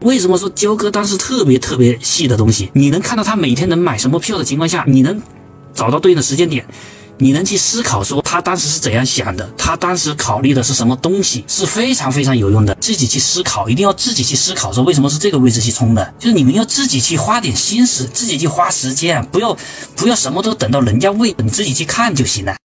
为什么说焦哥当时特别特别细的东西，你能看到他每天能买什么票的情况下，你能找到对应的时间点，你能去思考说他当时是怎样想的，他当时考虑的是什么东西，是非常非常有用的。自己去思考，一定要自己去思考说为什么是这个位置去冲的，就是你们要自己去花点心思，自己去花时间，不要不要什么都等到人家为你自己去看就行了。